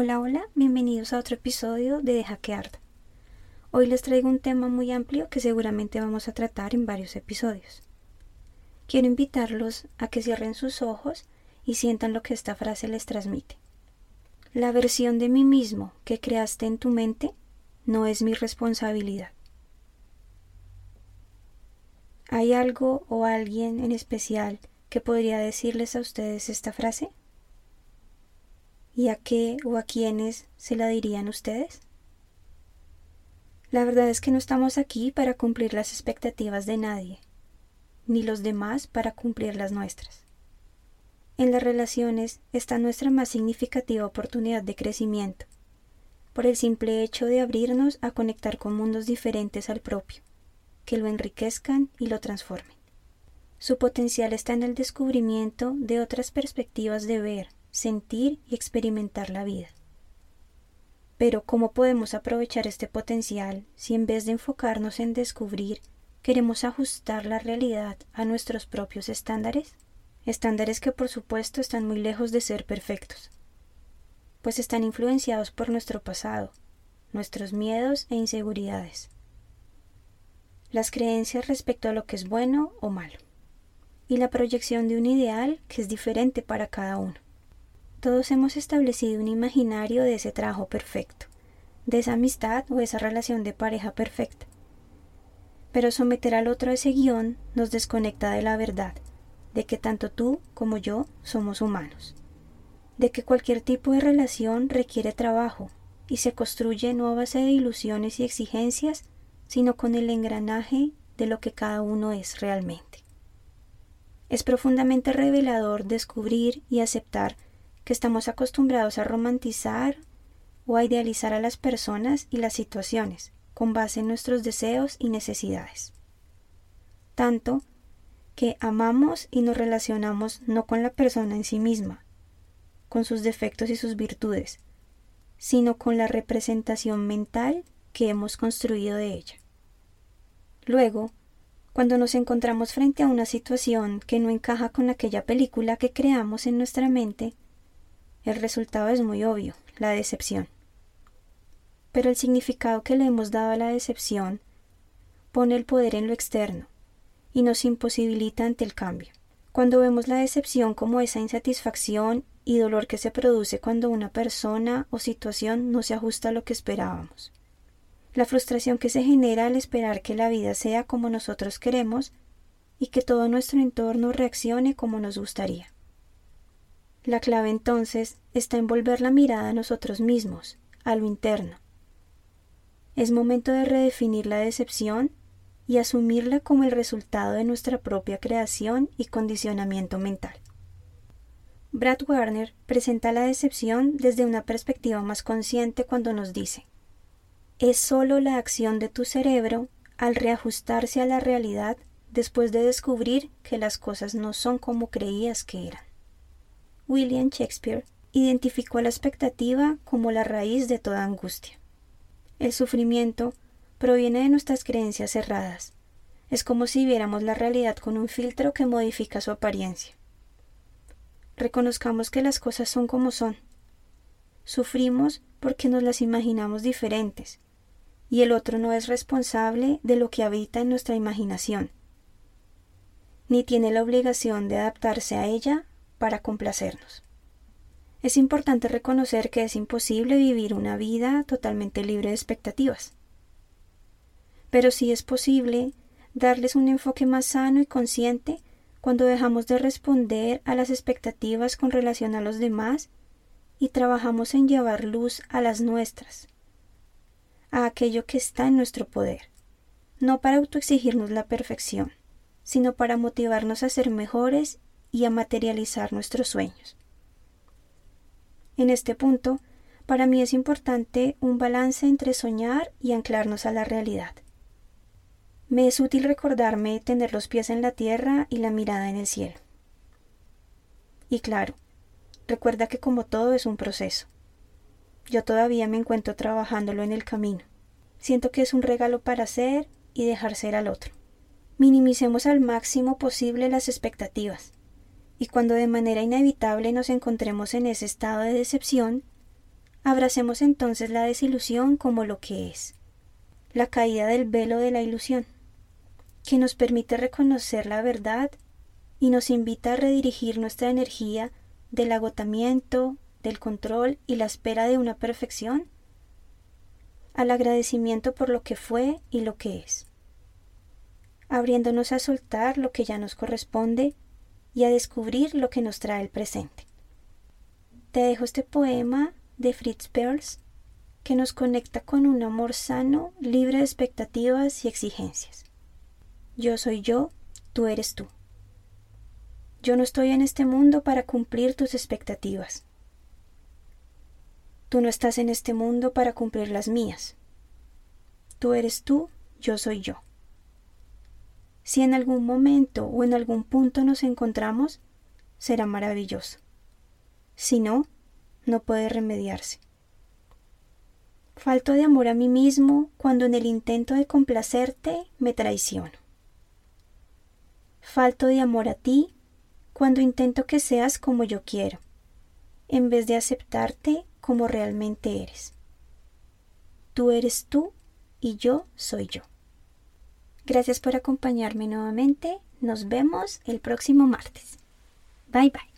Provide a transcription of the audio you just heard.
Hola, hola, bienvenidos a otro episodio de Deja arda. Hoy les traigo un tema muy amplio que seguramente vamos a tratar en varios episodios. Quiero invitarlos a que cierren sus ojos y sientan lo que esta frase les transmite. La versión de mí mismo que creaste en tu mente no es mi responsabilidad. ¿Hay algo o alguien en especial que podría decirles a ustedes esta frase? ¿Y a qué o a quiénes se la dirían ustedes? La verdad es que no estamos aquí para cumplir las expectativas de nadie, ni los demás para cumplir las nuestras. En las relaciones está nuestra más significativa oportunidad de crecimiento, por el simple hecho de abrirnos a conectar con mundos diferentes al propio, que lo enriquezcan y lo transformen. Su potencial está en el descubrimiento de otras perspectivas de ver, sentir y experimentar la vida. Pero ¿cómo podemos aprovechar este potencial si en vez de enfocarnos en descubrir, queremos ajustar la realidad a nuestros propios estándares? Estándares que por supuesto están muy lejos de ser perfectos, pues están influenciados por nuestro pasado, nuestros miedos e inseguridades, las creencias respecto a lo que es bueno o malo, y la proyección de un ideal que es diferente para cada uno. Todos hemos establecido un imaginario de ese trabajo perfecto, de esa amistad o esa relación de pareja perfecta. Pero someter al otro a ese guion nos desconecta de la verdad, de que tanto tú como yo somos humanos, de que cualquier tipo de relación requiere trabajo y se construye no a base de ilusiones y exigencias, sino con el engranaje de lo que cada uno es realmente. Es profundamente revelador descubrir y aceptar que estamos acostumbrados a romantizar o a idealizar a las personas y las situaciones con base en nuestros deseos y necesidades. Tanto que amamos y nos relacionamos no con la persona en sí misma, con sus defectos y sus virtudes, sino con la representación mental que hemos construido de ella. Luego, cuando nos encontramos frente a una situación que no encaja con aquella película que creamos en nuestra mente, el resultado es muy obvio, la decepción. Pero el significado que le hemos dado a la decepción pone el poder en lo externo y nos imposibilita ante el cambio. Cuando vemos la decepción como esa insatisfacción y dolor que se produce cuando una persona o situación no se ajusta a lo que esperábamos. La frustración que se genera al esperar que la vida sea como nosotros queremos y que todo nuestro entorno reaccione como nos gustaría. La clave entonces está en volver la mirada a nosotros mismos, a lo interno. Es momento de redefinir la decepción y asumirla como el resultado de nuestra propia creación y condicionamiento mental. Brad Warner presenta la decepción desde una perspectiva más consciente cuando nos dice es sólo la acción de tu cerebro al reajustarse a la realidad después de descubrir que las cosas no son como creías que eran. William Shakespeare identificó la expectativa como la raíz de toda angustia. El sufrimiento proviene de nuestras creencias cerradas. Es como si viéramos la realidad con un filtro que modifica su apariencia. Reconozcamos que las cosas son como son. Sufrimos porque nos las imaginamos diferentes, y el otro no es responsable de lo que habita en nuestra imaginación, ni tiene la obligación de adaptarse a ella para complacernos. Es importante reconocer que es imposible vivir una vida totalmente libre de expectativas. Pero sí es posible darles un enfoque más sano y consciente cuando dejamos de responder a las expectativas con relación a los demás y trabajamos en llevar luz a las nuestras, a aquello que está en nuestro poder, no para autoexigirnos la perfección, sino para motivarnos a ser mejores y a materializar nuestros sueños. En este punto, para mí es importante un balance entre soñar y anclarnos a la realidad. Me es útil recordarme tener los pies en la tierra y la mirada en el cielo. Y claro, recuerda que como todo es un proceso. Yo todavía me encuentro trabajándolo en el camino. Siento que es un regalo para ser y dejar ser al otro. Minimicemos al máximo posible las expectativas. Y cuando de manera inevitable nos encontremos en ese estado de decepción, abracemos entonces la desilusión como lo que es, la caída del velo de la ilusión que nos permite reconocer la verdad y nos invita a redirigir nuestra energía del agotamiento, del control y la espera de una perfección al agradecimiento por lo que fue y lo que es, abriéndonos a soltar lo que ya nos corresponde y a descubrir lo que nos trae el presente. Te dejo este poema de Fritz Perls que nos conecta con un amor sano, libre de expectativas y exigencias. Yo soy yo, tú eres tú. Yo no estoy en este mundo para cumplir tus expectativas. Tú no estás en este mundo para cumplir las mías. Tú eres tú, yo soy yo. Si en algún momento o en algún punto nos encontramos, será maravilloso. Si no, no puede remediarse. Falto de amor a mí mismo cuando en el intento de complacerte me traiciono falto de amor a ti cuando intento que seas como yo quiero, en vez de aceptarte como realmente eres. Tú eres tú y yo soy yo. Gracias por acompañarme nuevamente. Nos vemos el próximo martes. Bye bye.